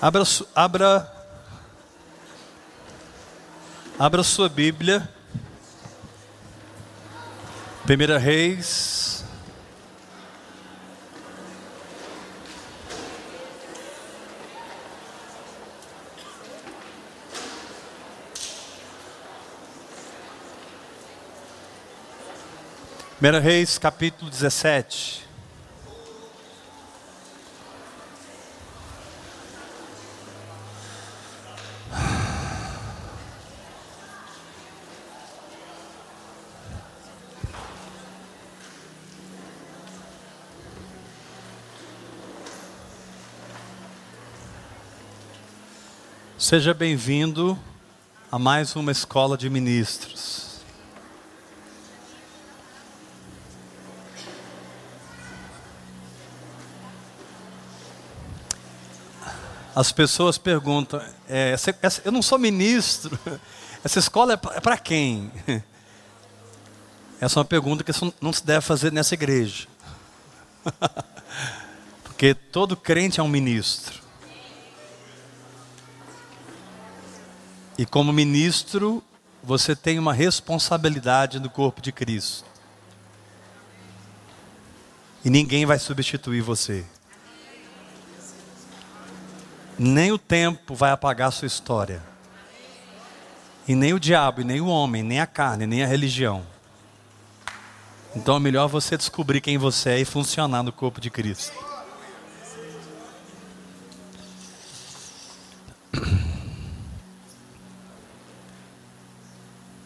Abra, abra, abra sua Bíblia. Primeira Reis. Primeira Reis, capítulo 17. Seja bem-vindo a mais uma escola de ministros. As pessoas perguntam: é, essa, essa, eu não sou ministro, essa escola é para é quem? Essa é uma pergunta que não se deve fazer nessa igreja. Porque todo crente é um ministro. E como ministro, você tem uma responsabilidade no corpo de Cristo. E ninguém vai substituir você. Nem o tempo vai apagar a sua história. E nem o diabo, e nem o homem, nem a carne, nem a religião. Então é melhor você descobrir quem você é e funcionar no corpo de Cristo.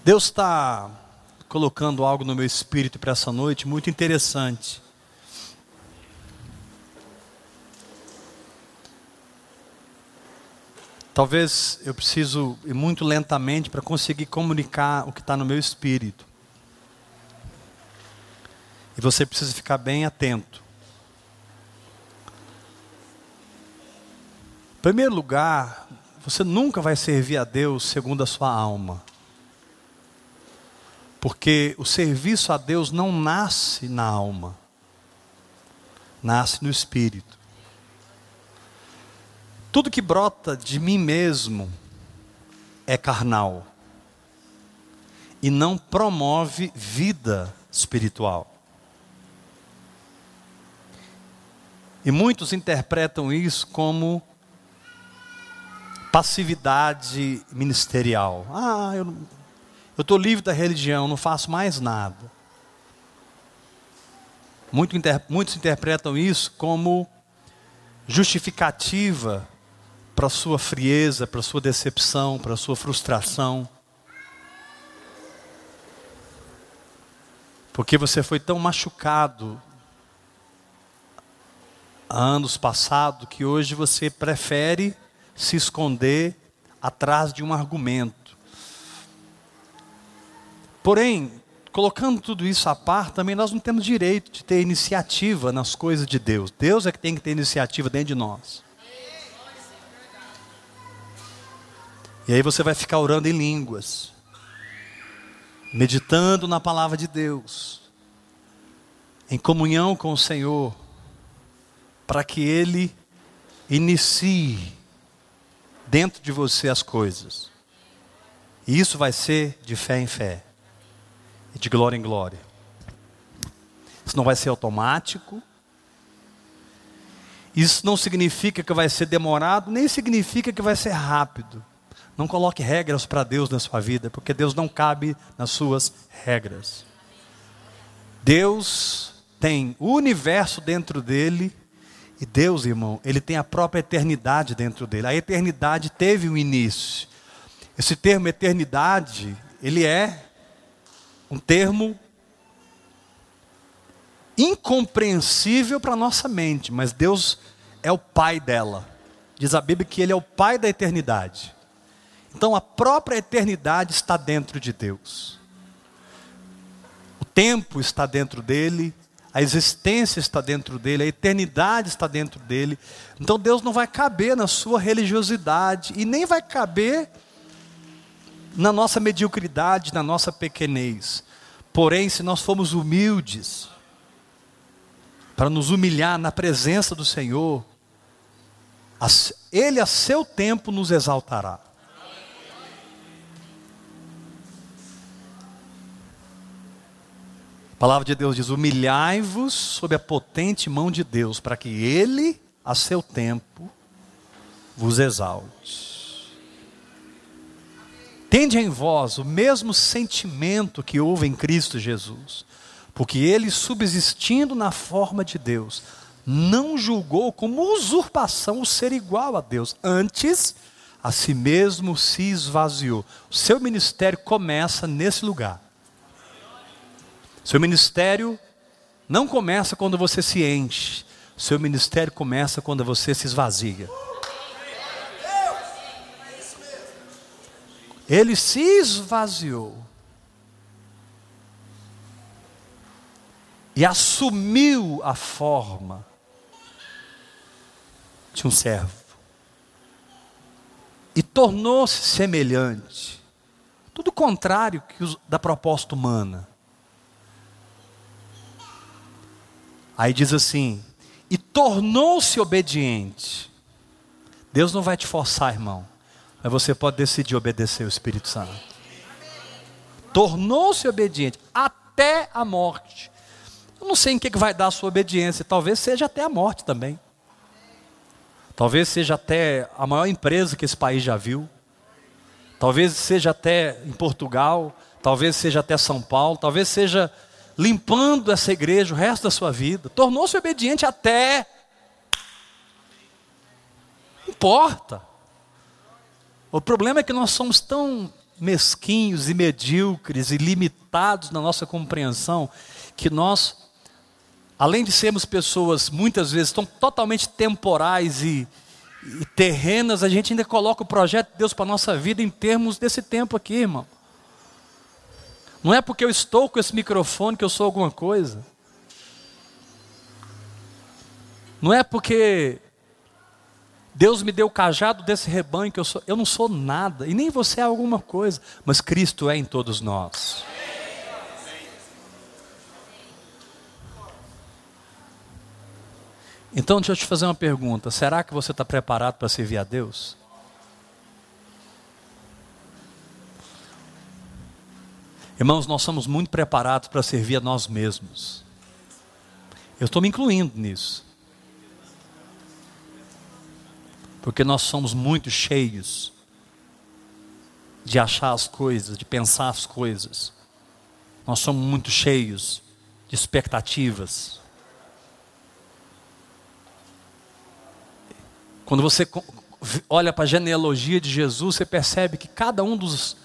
Deus está colocando algo no meu espírito para essa noite muito interessante. Talvez eu preciso ir muito lentamente para conseguir comunicar o que está no meu espírito. E você precisa ficar bem atento. Em primeiro lugar, você nunca vai servir a Deus segundo a sua alma. Porque o serviço a Deus não nasce na alma, nasce no espírito. Tudo que brota de mim mesmo é carnal e não promove vida espiritual. E muitos interpretam isso como passividade ministerial. Ah, eu eu estou livre da religião, não faço mais nada. Muito inter, muitos interpretam isso como justificativa para a sua frieza, para a sua decepção, para a sua frustração. Porque você foi tão machucado há anos passados que hoje você prefere se esconder atrás de um argumento. Porém, colocando tudo isso à par, também nós não temos direito de ter iniciativa nas coisas de Deus. Deus é que tem que ter iniciativa dentro de nós. E aí você vai ficar orando em línguas, meditando na palavra de Deus, em comunhão com o Senhor, para que Ele inicie dentro de você as coisas. E isso vai ser de fé em fé de glória em glória. Isso não vai ser automático. Isso não significa que vai ser demorado, nem significa que vai ser rápido. Não coloque regras para Deus na sua vida, porque Deus não cabe nas suas regras. Deus tem o universo dentro dele, e Deus, irmão, ele tem a própria eternidade dentro dele. A eternidade teve um início. Esse termo eternidade, ele é um termo incompreensível para a nossa mente, mas Deus é o pai dela. Diz a Bíblia que Ele é o pai da eternidade. Então a própria eternidade está dentro de Deus. O tempo está dentro dele, a existência está dentro dele, a eternidade está dentro dele. Então Deus não vai caber na sua religiosidade e nem vai caber na nossa mediocridade, na nossa pequenez. Porém, se nós formos humildes, para nos humilhar na presença do Senhor, Ele a seu tempo nos exaltará. A palavra de Deus diz: humilhai-vos sob a potente mão de Deus, para que Ele, a seu tempo, vos exalte. Tende em vós o mesmo sentimento que houve em Cristo Jesus, porque ele, subsistindo na forma de Deus, não julgou como usurpação o ser igual a Deus, antes a si mesmo se esvaziou. O seu ministério começa nesse lugar. Seu ministério não começa quando você se enche, seu ministério começa quando você se esvazia. Ele se esvaziou e assumiu a forma de um servo e tornou-se semelhante, tudo contrário que da proposta humana. Aí diz assim: e tornou-se obediente. Deus não vai te forçar, irmão. Mas você pode decidir obedecer o Espírito Santo. Tornou-se obediente até a morte. Eu não sei em que vai dar a sua obediência, talvez seja até a morte também. Talvez seja até a maior empresa que esse país já viu. Talvez seja até em Portugal, talvez seja até São Paulo, talvez seja limpando essa igreja o resto da sua vida. Tornou-se obediente até. Não importa. O problema é que nós somos tão mesquinhos e medíocres e limitados na nossa compreensão que nós, além de sermos pessoas muitas vezes tão totalmente temporais e, e terrenas, a gente ainda coloca o projeto de Deus para a nossa vida em termos desse tempo aqui, irmão. Não é porque eu estou com esse microfone que eu sou alguma coisa. Não é porque Deus me deu o cajado desse rebanho que eu sou. Eu não sou nada, e nem você é alguma coisa, mas Cristo é em todos nós. Então deixa eu te fazer uma pergunta: será que você está preparado para servir a Deus? Irmãos, nós somos muito preparados para servir a nós mesmos. Eu estou me incluindo nisso. Porque nós somos muito cheios de achar as coisas, de pensar as coisas. Nós somos muito cheios de expectativas. Quando você olha para a genealogia de Jesus, você percebe que cada um dos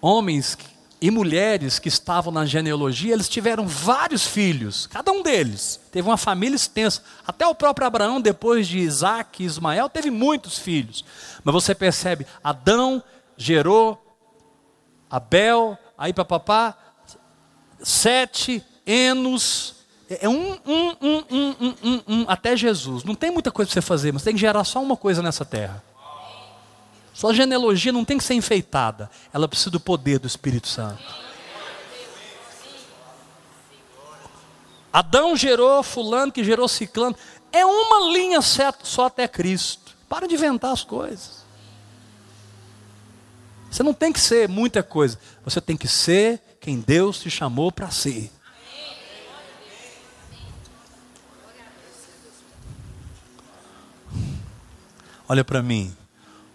homens e mulheres que estavam na genealogia, eles tiveram vários filhos, cada um deles teve uma família extensa. Até o próprio Abraão, depois de Isaac e Ismael, teve muitos filhos. Mas você percebe, Adão gerou Abel, aí para papá, sete, Enos, é um, um, um, um, um, um, até Jesus. Não tem muita coisa para você fazer, mas tem que gerar só uma coisa nessa terra. Sua genealogia não tem que ser enfeitada, ela precisa do poder do Espírito Santo. Adão gerou fulano que gerou ciclano. É uma linha certa só até Cristo. Para de inventar as coisas. Você não tem que ser muita coisa. Você tem que ser quem Deus te chamou para ser. Olha para mim.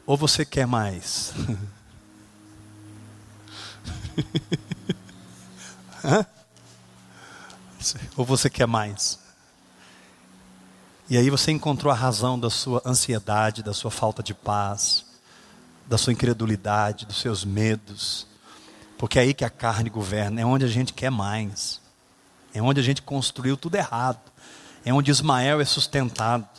Ou você quer mais? Ou você quer mais? E aí você encontrou a razão da sua ansiedade, da sua falta de paz, da sua incredulidade, dos seus medos. Porque é aí que a carne governa, é onde a gente quer mais. É onde a gente construiu tudo errado. É onde Ismael é sustentado.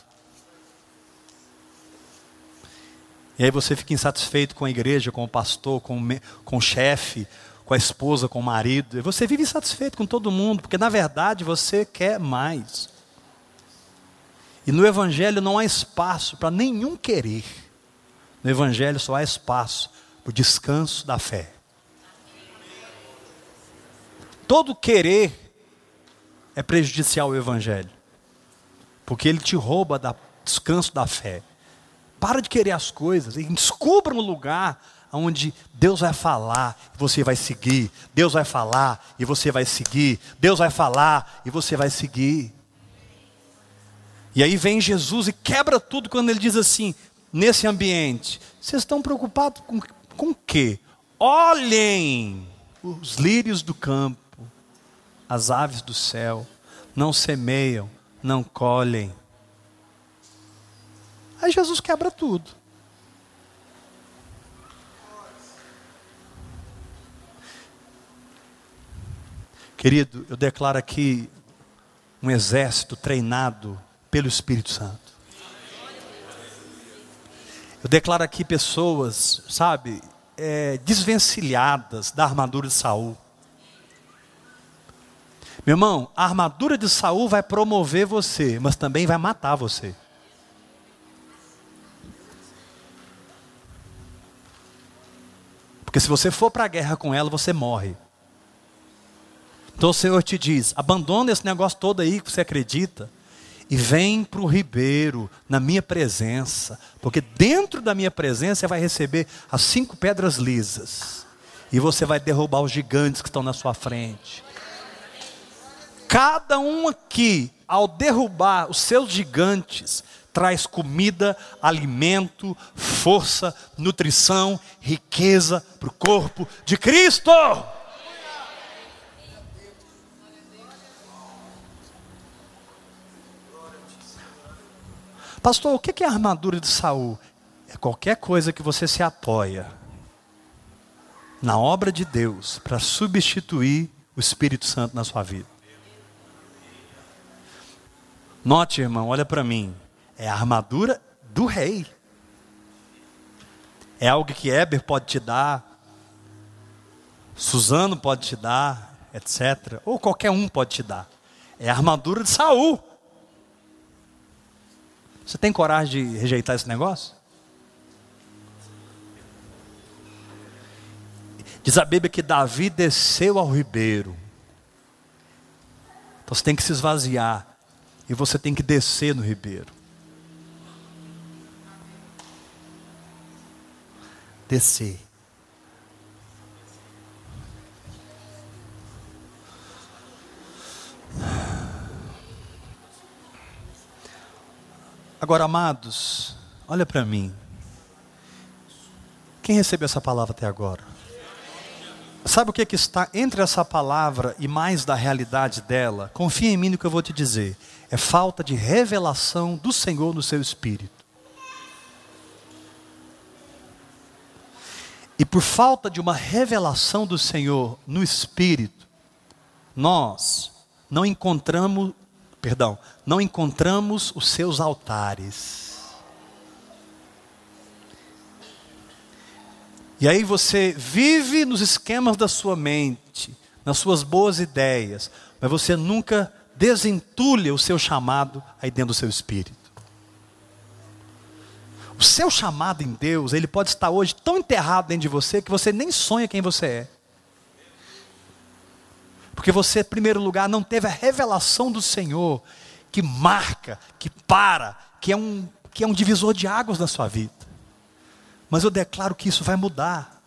E aí você fica insatisfeito com a igreja, com o pastor, com, com o chefe, com a esposa, com o marido. E você vive insatisfeito com todo mundo, porque na verdade você quer mais. E no Evangelho não há espaço para nenhum querer. No Evangelho só há espaço para o descanso da fé. Todo querer é prejudicial ao Evangelho, porque ele te rouba do descanso da fé. Para de querer as coisas e descubra um lugar onde Deus vai falar e você vai seguir. Deus vai falar e você vai seguir. Deus vai falar e você vai seguir. E aí vem Jesus e quebra tudo quando ele diz assim: nesse ambiente, vocês estão preocupados com, com o quê? Olhem os lírios do campo, as aves do céu, não semeiam, não colhem. Aí Jesus quebra tudo. Querido, eu declaro aqui um exército treinado pelo Espírito Santo. Eu declaro aqui pessoas, sabe, é, desvencilhadas da armadura de Saul. Meu irmão, a armadura de Saul vai promover você, mas também vai matar você. Porque se você for para a guerra com ela, você morre. Então o Senhor te diz: abandona esse negócio todo aí que você acredita e vem para o ribeiro, na minha presença, porque dentro da minha presença você vai receber as cinco pedras lisas, e você vai derrubar os gigantes que estão na sua frente. Cada um aqui, ao derrubar os seus gigantes, traz comida, alimento, força, nutrição, riqueza para o corpo de Cristo. Pastor, o que é a armadura de Saul? É qualquer coisa que você se apoia na obra de Deus para substituir o Espírito Santo na sua vida. Note, irmão, olha para mim. É a armadura do rei. É algo que Eber pode te dar, Suzano pode te dar, etc. Ou qualquer um pode te dar. É a armadura de Saul. Você tem coragem de rejeitar esse negócio? Diz a Bíblia que Davi desceu ao ribeiro. Então você tem que se esvaziar. E você tem que descer no ribeiro. Descer. Agora, amados, olha para mim. Quem recebeu essa palavra até agora? Sabe o que, é que está entre essa palavra e mais da realidade dela? Confia em mim no que eu vou te dizer. É falta de revelação do Senhor no seu espírito. E por falta de uma revelação do Senhor no espírito, nós não encontramos perdão, não encontramos os seus altares. E aí você vive nos esquemas da sua mente, nas suas boas ideias, mas você nunca desentulha o seu chamado aí dentro do seu espírito. O seu chamado em Deus, ele pode estar hoje tão enterrado dentro de você que você nem sonha quem você é. Porque você, em primeiro lugar, não teve a revelação do Senhor que marca, que para, que é um, que é um divisor de águas na sua vida. Mas eu declaro que isso vai mudar.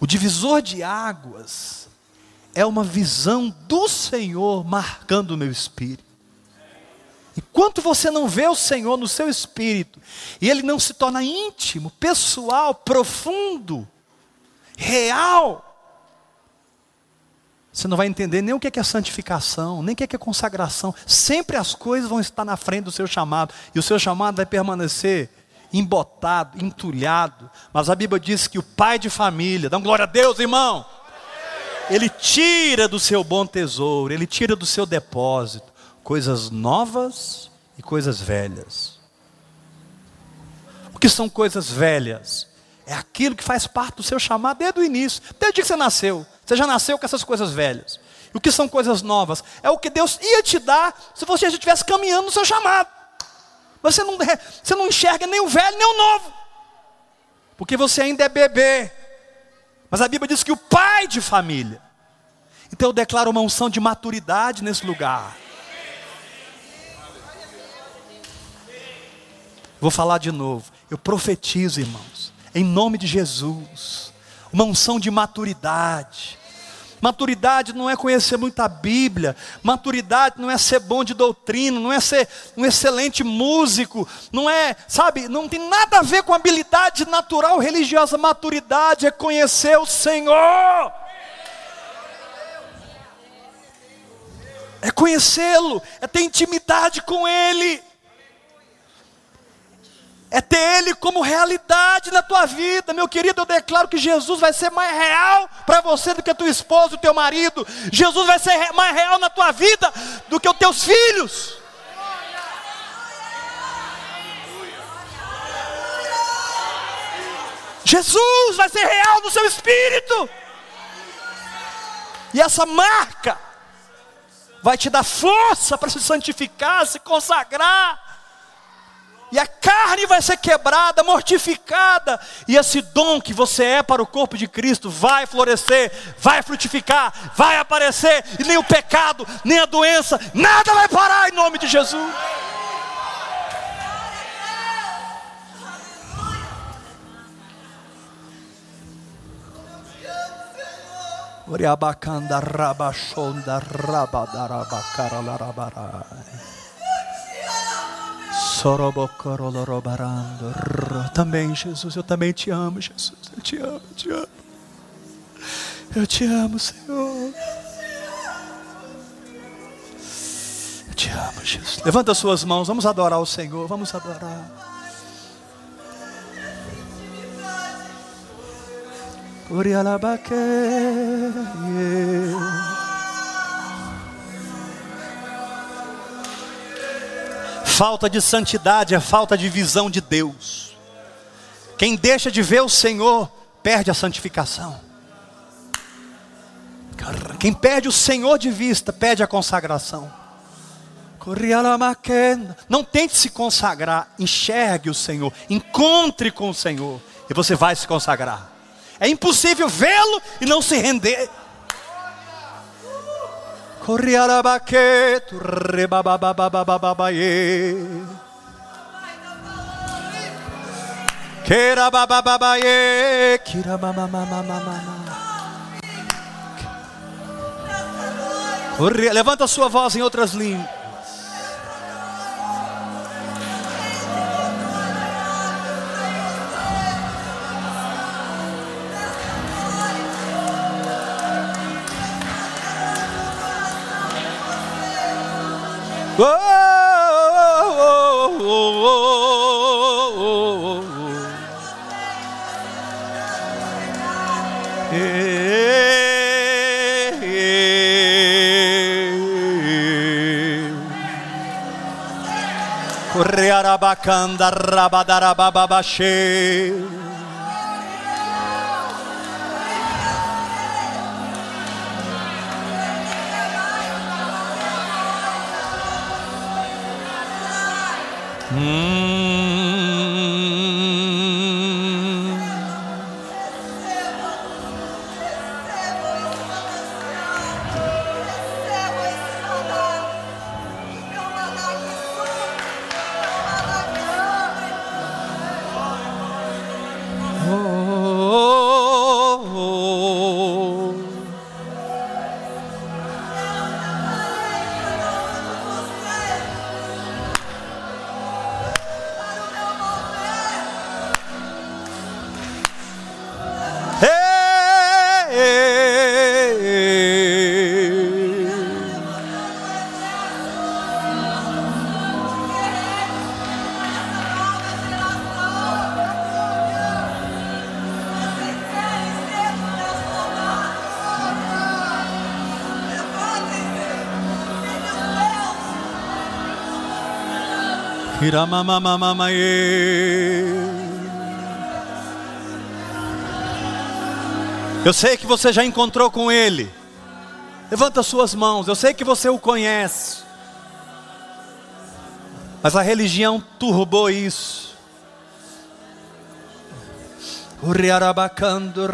O divisor de águas é uma visão do Senhor marcando o meu espírito. Enquanto você não vê o Senhor no seu espírito, e ele não se torna íntimo, pessoal, profundo, real, você não vai entender nem o que é santificação, nem o que é consagração. Sempre as coisas vão estar na frente do seu chamado, e o seu chamado vai permanecer embotado, entulhado. Mas a Bíblia diz que o pai de família, dá glória a Deus, irmão. Ele tira do seu bom tesouro, ele tira do seu depósito coisas novas e coisas velhas. O que são coisas velhas? É aquilo que faz parte do seu chamado desde o início, desde que você nasceu. Você já nasceu com essas coisas velhas. E o que são coisas novas? É o que Deus ia te dar se você já estivesse caminhando no seu chamado. Você não, você não enxerga nem o velho nem o novo. Porque você ainda é bebê. Mas a Bíblia diz que o pai de família. Então eu declaro uma unção de maturidade nesse lugar. Vou falar de novo. Eu profetizo, irmãos, em nome de Jesus, uma unção de maturidade. Maturidade não é conhecer muita Bíblia, maturidade não é ser bom de doutrina, não é ser um excelente músico, não é, sabe, não tem nada a ver com habilidade natural religiosa. Maturidade é conhecer o Senhor. É conhecê-lo, é ter intimidade com Ele é ter Ele como realidade na tua vida. Meu querido, eu declaro que Jesus vai ser mais real para você do que a tua esposa, o teu marido. Jesus vai ser mais real na tua vida do que os teus filhos. Jesus vai ser real no seu espírito. E essa marca vai te dar força para se santificar, se consagrar e a carne vai ser quebrada, mortificada, e esse dom que você é para o corpo de Cristo vai florescer, vai frutificar, vai aparecer, e nem o pecado, nem a doença, nada vai parar em nome de Jesus. Oriabacanda. Também, Jesus, eu também te amo, Jesus. Eu te amo, eu te amo. Eu te amo, Senhor. Eu te amo, Jesus. Levanta suas mãos, vamos adorar o Senhor, vamos adorar. Urialabaque. Yeah. Falta de santidade é falta de visão de Deus. Quem deixa de ver o Senhor, perde a santificação. Quem perde o Senhor de vista, perde a consagração. Não tente se consagrar, enxergue o Senhor, encontre com o Senhor, e você vai se consagrar. É impossível vê-lo e não se render. Corriarabaqueto, rebababababababaye. Kerababababaye, kiramamamamamama. Levanta a sua voz em outras línguas. Oh, oh, oh, oh, Correarabacanda Mm. Eu sei que você já encontrou com Ele. Levanta suas mãos. Eu sei que você o conhece. Mas a religião turbou isso. O riarabacando,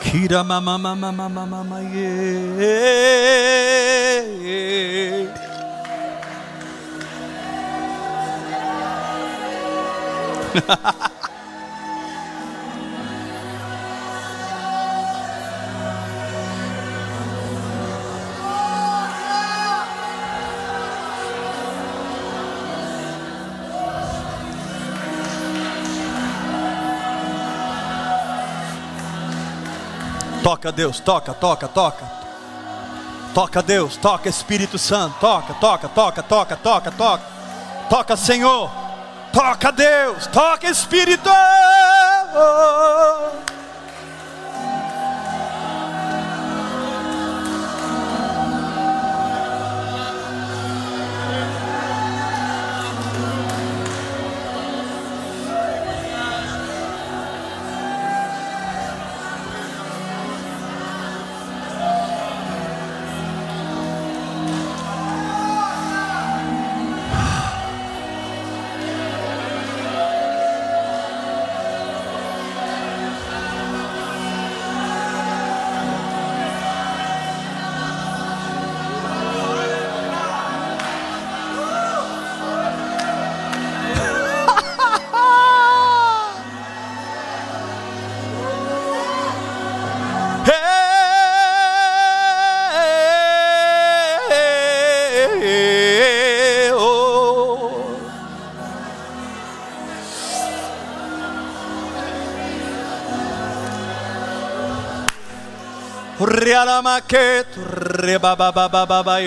Kira mama mama mama mama yeah. Toca Deus, toca, toca, toca. Toca Deus, toca Espírito Santo, toca, toca, toca, toca, toca, toca. Toca Senhor. Toca Deus, toca Espírito. Hey, Rialamaketu rebababababa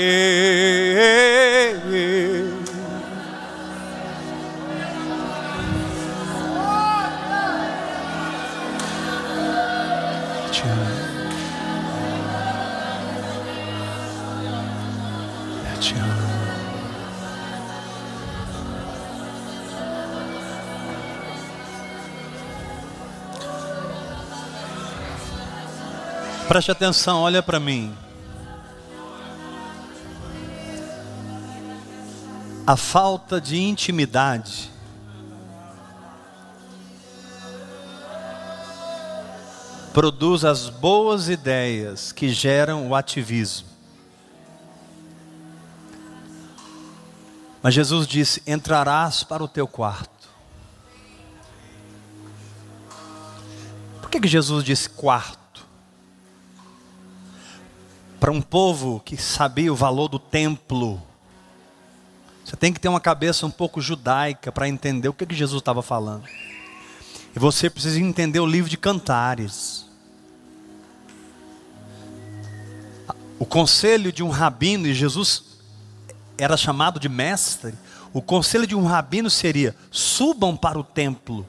Preste atenção, olha para mim. A falta de intimidade produz as boas ideias que geram o ativismo. Mas Jesus disse: entrarás para o teu quarto. Por que, que Jesus disse quarto? Para um povo que sabia o valor do templo, você tem que ter uma cabeça um pouco judaica para entender o que, que Jesus estava falando. E você precisa entender o livro de Cantares. O conselho de um rabino, e Jesus era chamado de mestre, o conselho de um rabino seria: subam para o templo.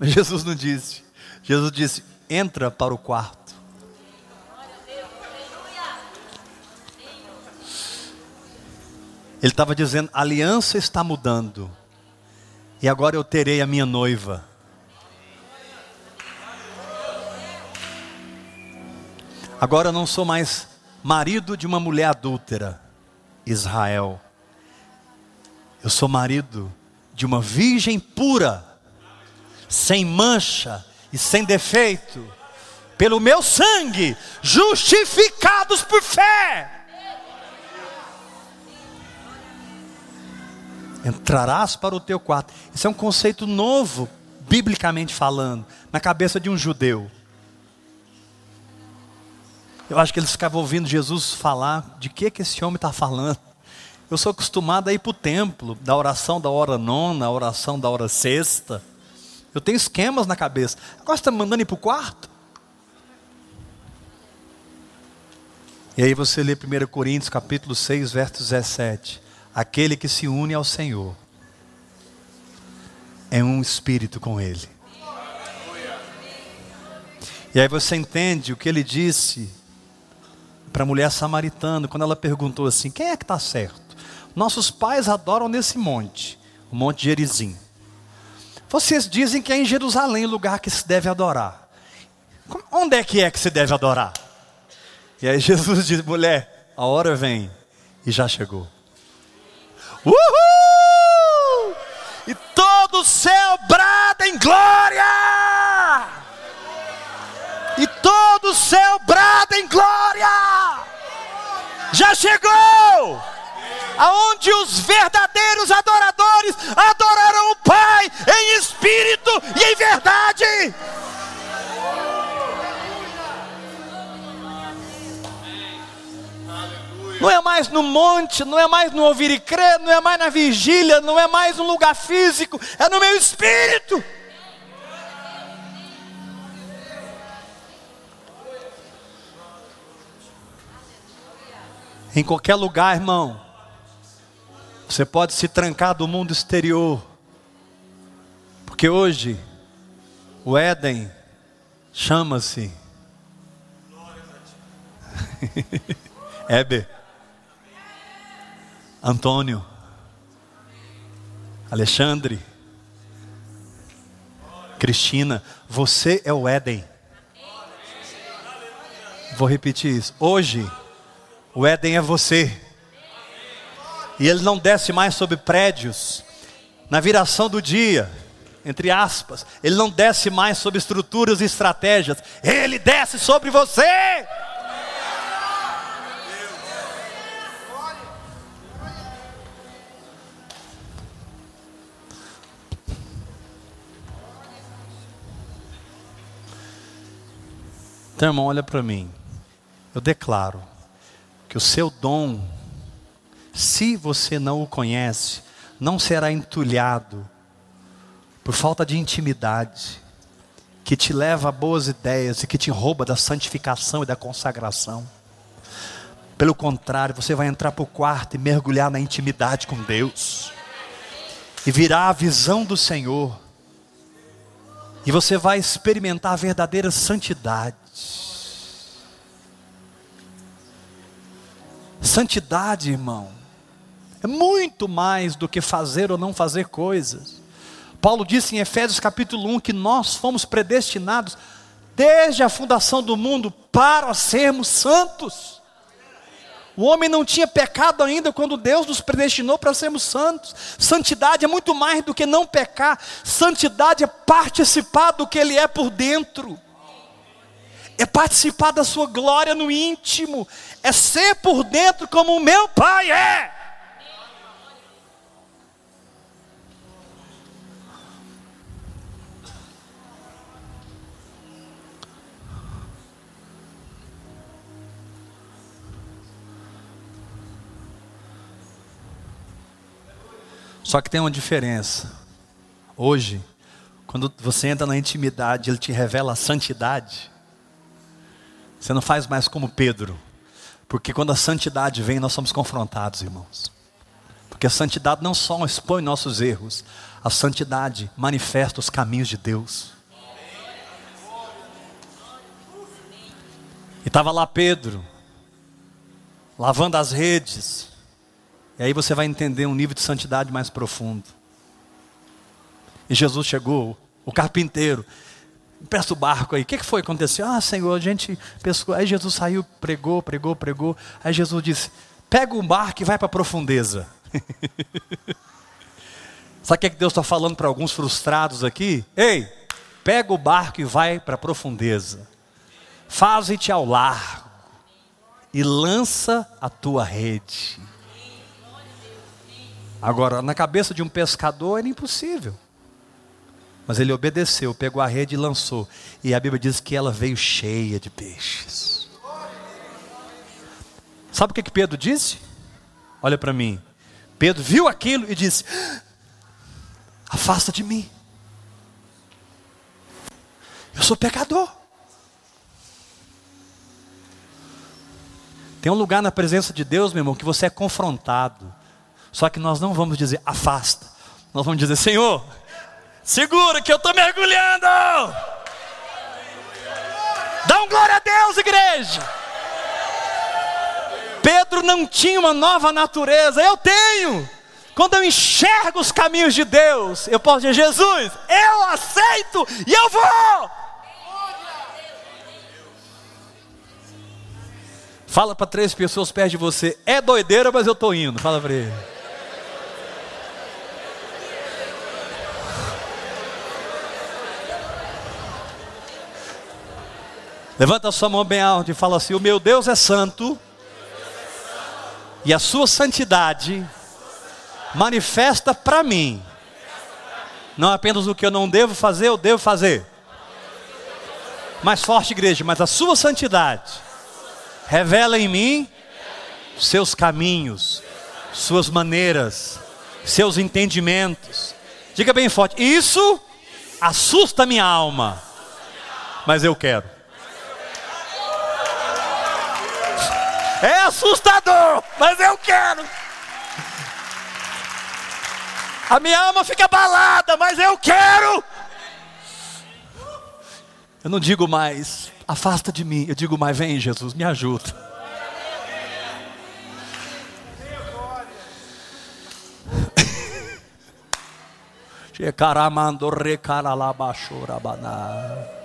Mas Jesus não disse. Jesus disse: entra para o quarto. Ele estava dizendo: a aliança está mudando, e agora eu terei a minha noiva. Agora eu não sou mais marido de uma mulher adúltera, Israel. Eu sou marido de uma virgem pura, sem mancha e sem defeito, pelo meu sangue, justificados por fé. Entrarás para o teu quarto. Isso é um conceito novo, biblicamente falando, na cabeça de um judeu. Eu acho que eles ficavam ouvindo Jesus falar de que, que esse homem está falando. Eu sou acostumado a ir para o templo, da oração da hora nona, a oração da hora sexta. Eu tenho esquemas na cabeça. Agora você está me mandando ir para o quarto? E aí você lê 1 Coríntios capítulo 6, verso 17. Aquele que se une ao Senhor é um espírito com Ele. E aí você entende o que ele disse para a mulher samaritana, quando ela perguntou assim: quem é que está certo? Nossos pais adoram nesse monte, o Monte Gerizim. Vocês dizem que é em Jerusalém o lugar que se deve adorar. Onde é que é que se deve adorar? E aí Jesus diz: mulher, a hora vem e já chegou. Uhul! E todo o céu brada em glória! E todo o céu brada em glória. Já chegou! Aonde os verdadeiros adoradores adorarão o Pai em espírito e em verdade. Não é mais no monte, não é mais no ouvir e crer, não é mais na vigília, não é mais um lugar físico, é no meu espírito. Em qualquer lugar, irmão, você pode se trancar do mundo exterior, porque hoje o Éden chama-se Heber. Antônio, Alexandre, Cristina, você é o Éden. Vou repetir isso. Hoje, o Éden é você. E ele não desce mais sobre prédios. Na viração do dia, entre aspas, ele não desce mais sobre estruturas e estratégias. Ele desce sobre você. Então, irmão, olha para mim. Eu declaro que o seu dom, se você não o conhece, não será entulhado por falta de intimidade, que te leva a boas ideias e que te rouba da santificação e da consagração. Pelo contrário, você vai entrar para o quarto e mergulhar na intimidade com Deus, e virá a visão do Senhor, e você vai experimentar a verdadeira santidade. Santidade, irmão, é muito mais do que fazer ou não fazer coisas. Paulo disse em Efésios capítulo 1 que nós fomos predestinados desde a fundação do mundo para sermos santos. O homem não tinha pecado ainda quando Deus nos predestinou para sermos santos. Santidade é muito mais do que não pecar, santidade é participar do que Ele é por dentro é participar da sua glória no íntimo, é ser por dentro como o meu Pai é. Só que tem uma diferença. Hoje, quando você entra na intimidade, Ele te revela a santidade. Você não faz mais como Pedro. Porque quando a santidade vem, nós somos confrontados, irmãos. Porque a santidade não só expõe nossos erros, a santidade manifesta os caminhos de Deus. E estava lá Pedro, lavando as redes. E aí você vai entender um nível de santidade mais profundo. E Jesus chegou, o carpinteiro, Presta o barco aí. O que, foi que aconteceu? Ah, Senhor, a gente pescou. Aí Jesus saiu, pregou, pregou, pregou. Aí Jesus disse: pega o barco e vai para a profundeza. Sabe o que, é que Deus está falando para alguns frustrados aqui? Ei, pega o barco e vai para a profundeza. Faze-te ao largo e lança a tua rede. Agora, na cabeça de um pescador era impossível. Mas ele obedeceu, pegou a rede e lançou. E a Bíblia diz que ela veio cheia de peixes. Sabe o que, que Pedro disse? Olha para mim. Pedro viu aquilo e disse: Afasta de mim. Eu sou pecador. Tem um lugar na presença de Deus, meu irmão, que você é confrontado. Só que nós não vamos dizer afasta. Nós vamos dizer, Senhor, Segura que eu estou mergulhando. Dá um glória a Deus, igreja. Pedro não tinha uma nova natureza, eu tenho. Quando eu enxergo os caminhos de Deus, eu posso dizer: Jesus, eu aceito e eu vou. Fala para três pessoas perto de você: é doideira, mas eu estou indo. Fala para ele. Levanta a sua mão bem alto e fala assim: O meu Deus é santo, e a sua santidade manifesta para mim, não apenas o que eu não devo fazer, eu devo fazer. Mais forte, igreja, mas a sua santidade revela em mim seus caminhos, suas maneiras, seus entendimentos. Diga bem forte: Isso assusta minha alma, mas eu quero. É assustador, mas eu quero. A minha alma fica abalada, mas eu quero. Eu não digo mais, afasta de mim. Eu digo mais, vem Jesus, me ajuda. Checaramando recaralabachorabana.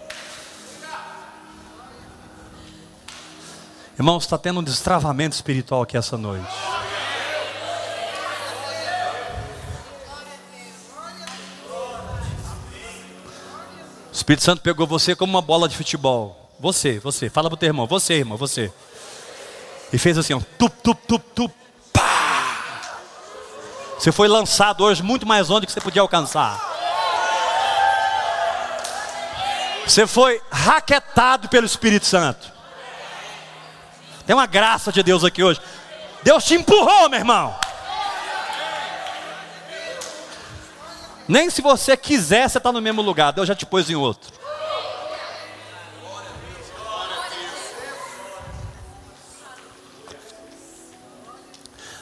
Irmãos, está tendo um destravamento espiritual aqui essa noite. O Espírito Santo pegou você como uma bola de futebol. Você, você, fala para o teu irmão, você, irmão, você. E fez assim, ó, tup, tup, tup, tup, pá. Você foi lançado hoje muito mais longe do que você podia alcançar. Você foi raquetado pelo Espírito Santo. Tem uma graça de Deus aqui hoje. Deus te empurrou, meu irmão. Nem se você quiser, você está no mesmo lugar. Deus já te pôs em outro.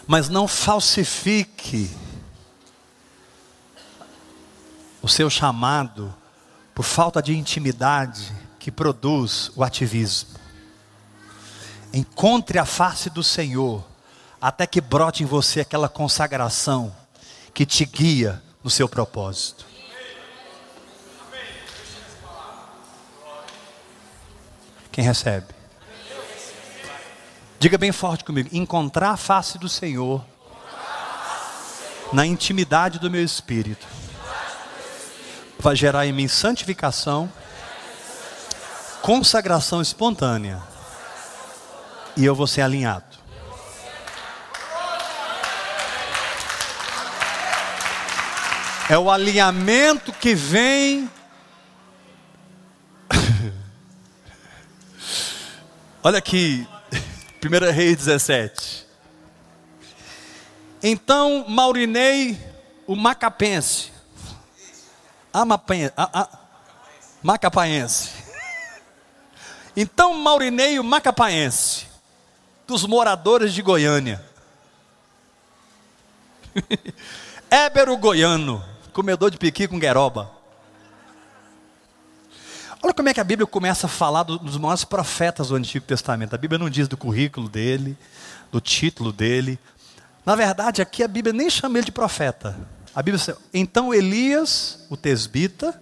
Mas não falsifique o seu chamado por falta de intimidade que produz o ativismo. Encontre a face do Senhor, até que brote em você aquela consagração que te guia no seu propósito. Quem recebe? Diga bem forte comigo: encontrar a face do Senhor na intimidade do meu espírito vai gerar em mim santificação, consagração espontânea e eu vou ser alinhado. É o alinhamento que vem. Olha aqui, 1 Reis 17. Então Maurinei, o macapense, Amapense, a, a, macapaense. Então Maurinei, o macapaense, dos moradores de Goiânia. Ébero Goiano, comedor de piqui com gueroba. Olha como é que a Bíblia começa a falar dos maiores profetas do Antigo Testamento. A Bíblia não diz do currículo dele, do título dele. Na verdade, aqui a Bíblia nem chama ele de profeta. A Bíblia diz, então Elias, o tesbita,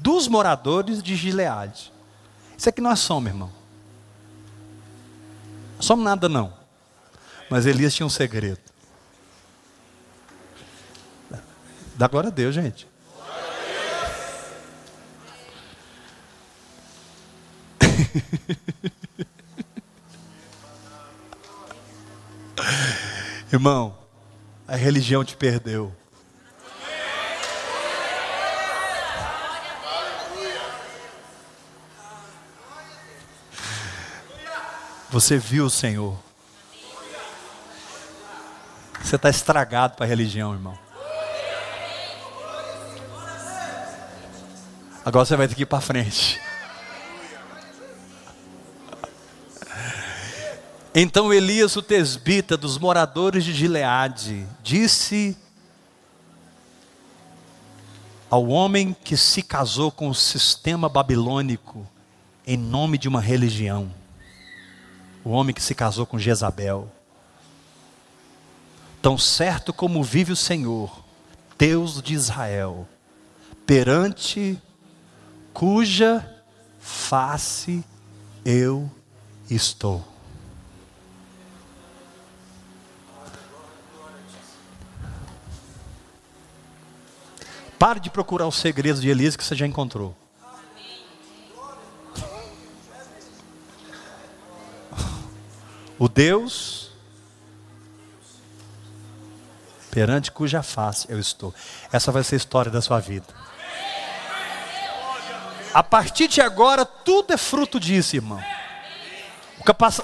dos moradores de Gileade. Isso é som, meu irmão. Somos nada não. Mas Elias tinha um segredo. Dá glória a Deus, gente. Irmão, a religião te perdeu. Você viu o Senhor. Você está estragado para a religião, irmão. Agora você vai ter que ir para frente. Então Elias, o tesbita dos moradores de Gileade, disse ao homem que se casou com o sistema babilônico em nome de uma religião o homem que se casou com Jezabel. Tão certo como vive o Senhor, Deus de Israel, perante cuja face eu estou. Pare de procurar os segredos de Elias que você já encontrou. O Deus perante cuja face eu estou. Essa vai ser a história da sua vida. A partir de agora, tudo é fruto disso, irmão.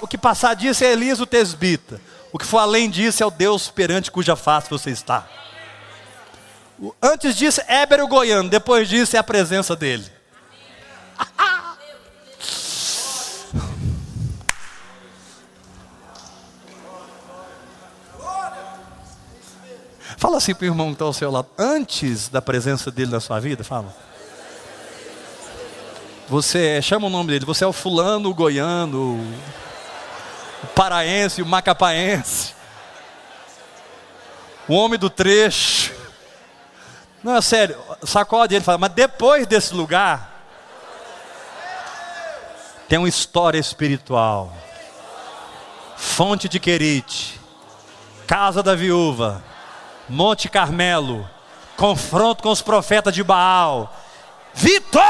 O que passar disso é Elias o Tesbita. O que for além disso é o Deus perante cuja face você está. Antes disso, Éber o Goiano. Depois disso, é a presença dele. Assim para o irmão que está ao seu lado. Antes da presença dele na sua vida, fala. Você chama o nome dele. Você é o fulano, o goiano, o paraense, o macapaense, o homem do trecho. Não, é sério. Sacode ele fala. Mas depois desse lugar tem uma história espiritual. Fonte de Querite, casa da viúva Monte Carmelo, confronto com os profetas de Baal. Vitória!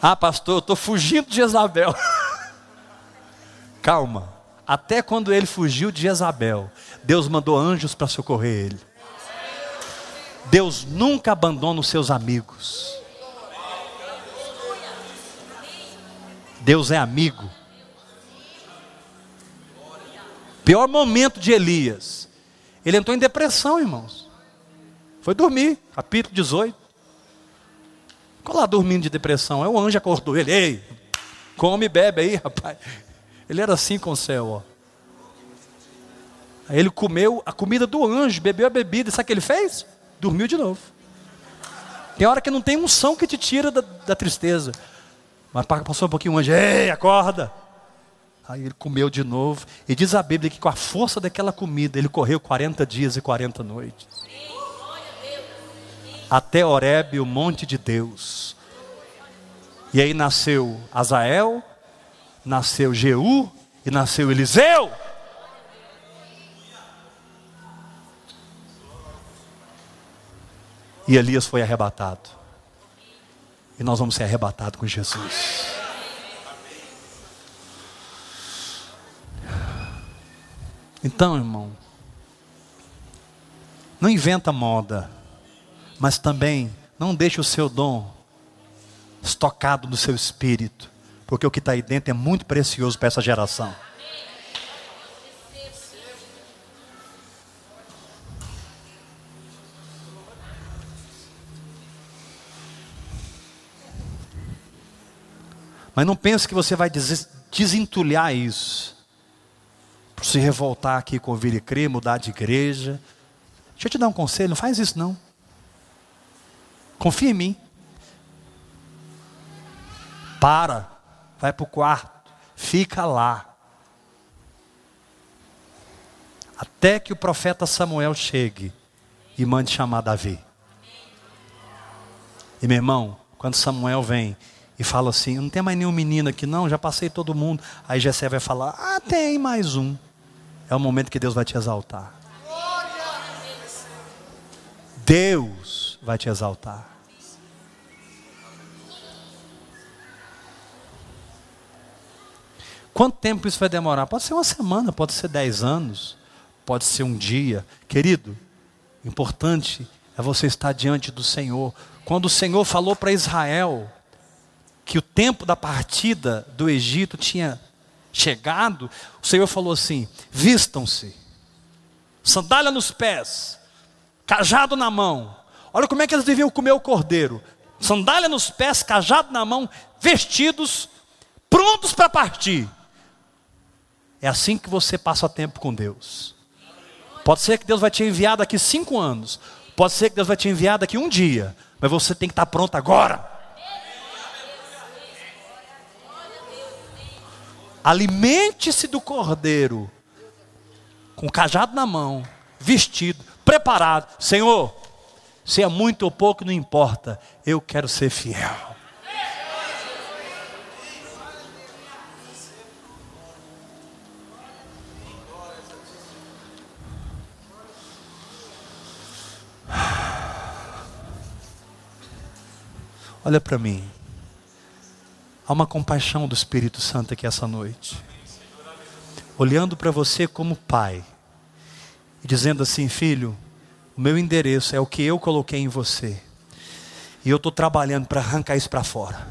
Ah, pastor, eu estou fugindo de Jezabel. Calma. Até quando ele fugiu de Jezabel, Deus mandou anjos para socorrer ele. Deus nunca abandona os seus amigos. Deus é amigo. Pior momento de Elias. Ele entrou em depressão, irmãos. Foi dormir, capítulo 18. Ficou lá dormindo de depressão. Aí o anjo acordou ele. Ei, come e bebe aí, rapaz. Ele era assim com o céu, ó. Aí ele comeu a comida do anjo, bebeu a bebida. Sabe o que ele fez? Dormiu de novo. Tem hora que não tem unção que te tira da, da tristeza. Mas passou um pouquinho o anjo. Ei, acorda. Aí ele comeu de novo. E diz a Bíblia que com a força daquela comida, ele correu 40 dias e 40 noites. Até Horebe, o monte de Deus. E aí nasceu Azael, nasceu Jeú e nasceu Eliseu. E Elias foi arrebatado. E nós vamos ser arrebatados com Jesus. Então, irmão, não inventa moda, mas também não deixe o seu dom estocado no seu espírito, porque o que está aí dentro é muito precioso para essa geração. Mas não pense que você vai desentulhar isso se revoltar aqui com ouvir e crer, mudar de igreja. Deixa eu te dar um conselho, não faz isso não. Confia em mim. Para, vai para o quarto, fica lá. Até que o profeta Samuel chegue e mande chamar Davi. E meu irmão, quando Samuel vem e fala assim: não tem mais nenhum menino aqui, não, já passei todo mundo. Aí Jessé vai falar: ah, tem mais um é o momento que Deus vai te exaltar. Deus vai te exaltar. Quanto tempo isso vai demorar? Pode ser uma semana, pode ser dez anos, pode ser um dia. Querido, importante é você estar diante do Senhor. Quando o Senhor falou para Israel que o tempo da partida do Egito tinha chegado, o Senhor falou assim: vistam-se, sandália nos pés, cajado na mão. Olha como é que eles deviam comer o cordeiro: sandália nos pés, cajado na mão, vestidos, prontos para partir. É assim que você passa tempo com Deus. Pode ser que Deus vai te enviar daqui cinco anos, pode ser que Deus vai te enviar daqui um dia, mas você tem que estar pronto agora. Alimente-se do cordeiro, com o cajado na mão, vestido, preparado. Senhor, se é muito ou pouco, não importa, eu quero ser fiel. Olha para mim. Há uma compaixão do Espírito Santo aqui essa noite. Olhando para você como pai. E dizendo assim, filho, o meu endereço é o que eu coloquei em você. E eu estou trabalhando para arrancar isso para fora.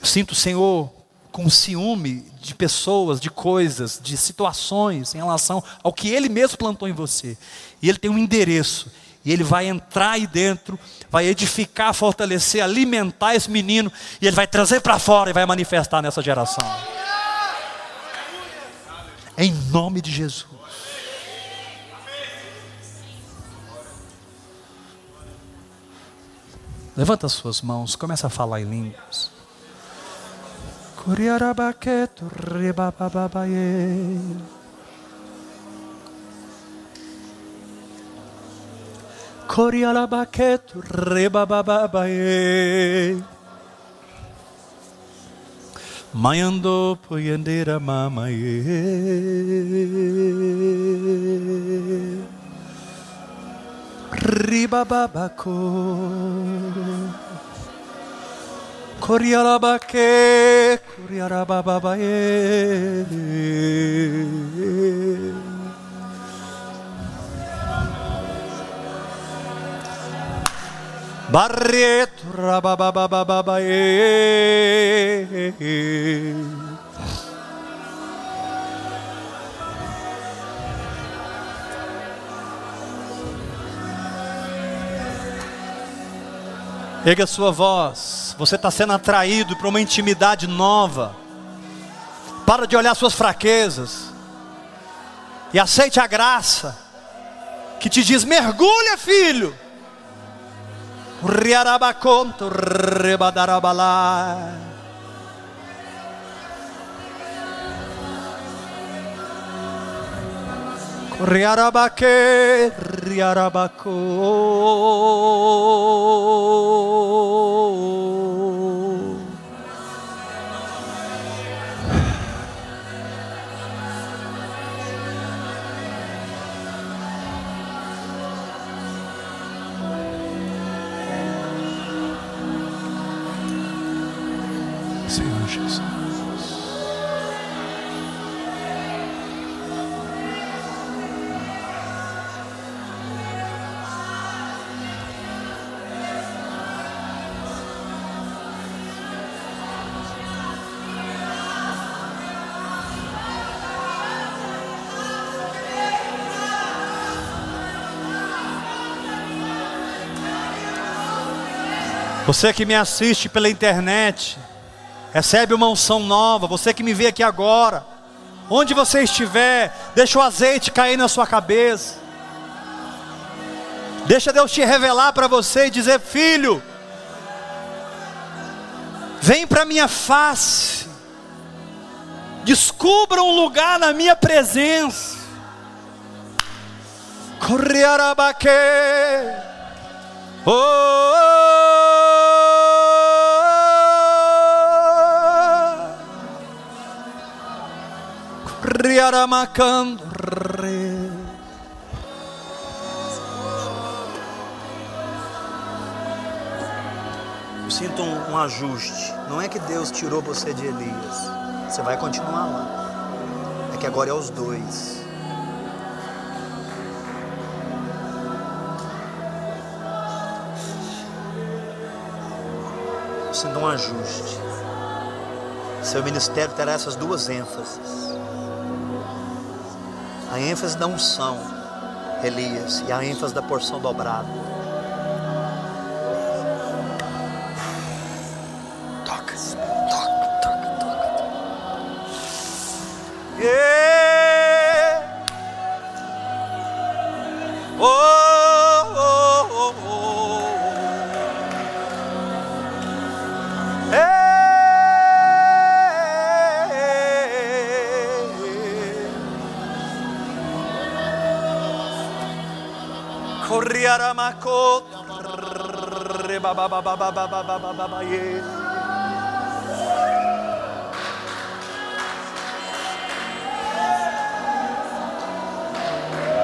Eu sinto o Senhor com ciúme de pessoas, de coisas, de situações em relação ao que Ele mesmo plantou em você. E Ele tem um endereço. E Ele vai entrar aí dentro, vai edificar, fortalecer, alimentar esse menino. E Ele vai trazer para fora e vai manifestar nessa geração. Em nome de Jesus. Levanta as suas mãos, começa a falar em línguas. Koriala baket reba baba baye. Mayando poyendera mama ye. Riba baba ko. Koriala bake, koriala baba baye. Barreto, Rabababababaye. Erga a sua voz. Você está sendo atraído para uma intimidade nova. Para de olhar suas fraquezas. E aceite a graça que te diz: mergulha, filho. Riarabaconto rebadarabalai. Riarabake, Riarabako. Senhor Jesus. Você que me assiste pela internet, recebe uma unção nova. Você que me vê aqui agora, onde você estiver, deixa o azeite cair na sua cabeça. Deixa Deus te revelar para você e dizer: Filho, vem para minha face, descubra um lugar na minha presença. Corriarabaque. Oh, Eu sinto um, um ajuste. Não é que Deus tirou você de Elias. Você vai continuar lá. É que agora é os dois. sendo um ajuste. Seu ministério terá essas duas ênfases. A ênfase da unção, Elias, e a ênfase da porção dobrada.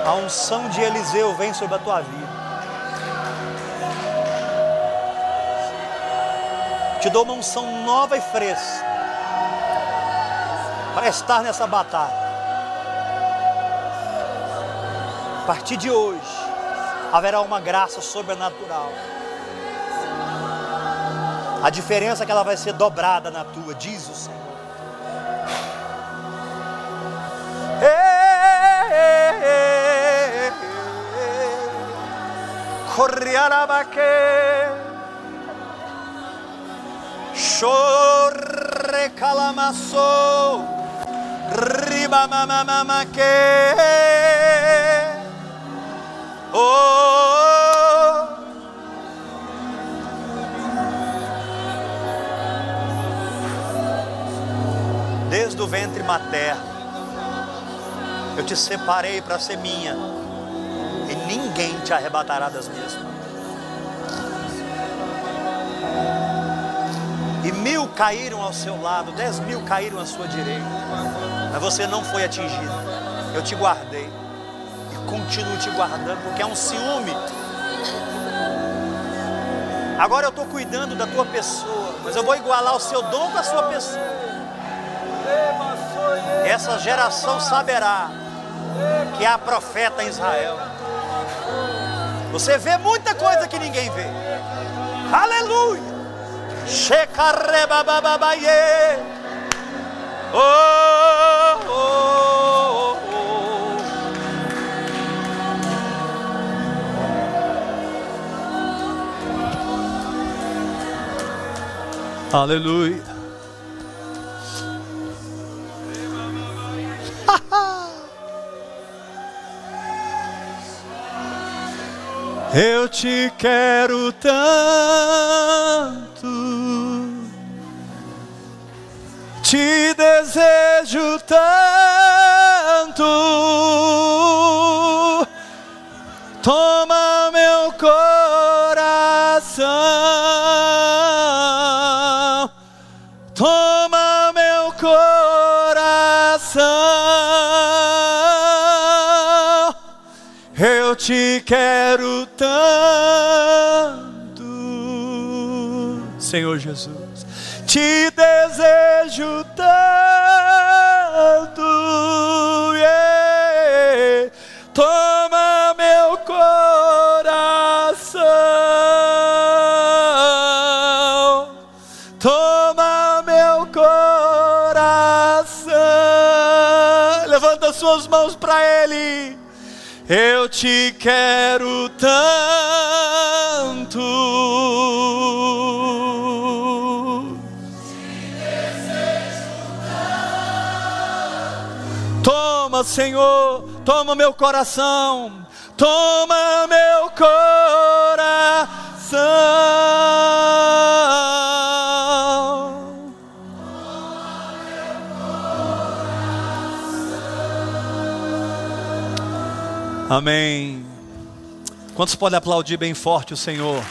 A unção de Eliseu vem sobre a tua vida. Te dou uma unção nova e fresca para estar nessa batalha. A partir de hoje, haverá uma graça sobrenatural. A diferença é que ela vai ser dobrada na tua, diz o Senhor. Chorre calamasso Riba mamamama que Oh Desde o ventre materno eu te separei para ser minha, e ninguém te arrebatará das minhas mãos. E mil caíram ao seu lado, dez mil caíram à sua direita, mas você não foi atingido. Eu te guardei continuo te guardando, porque é um ciúme. Agora eu estou cuidando da tua pessoa, mas eu vou igualar o seu dom com a sua pessoa. Essa geração saberá que há profeta em Israel. Você vê muita coisa que ninguém vê. Aleluia. Oh, Aleluia. Eu te quero tanto, te desejo tanto. Te quero tanto, Senhor Jesus, te desejo te quero tanto. Toma, Senhor, toma meu coração, toma meu coração. Amém. Quantos podem aplaudir bem forte o Senhor?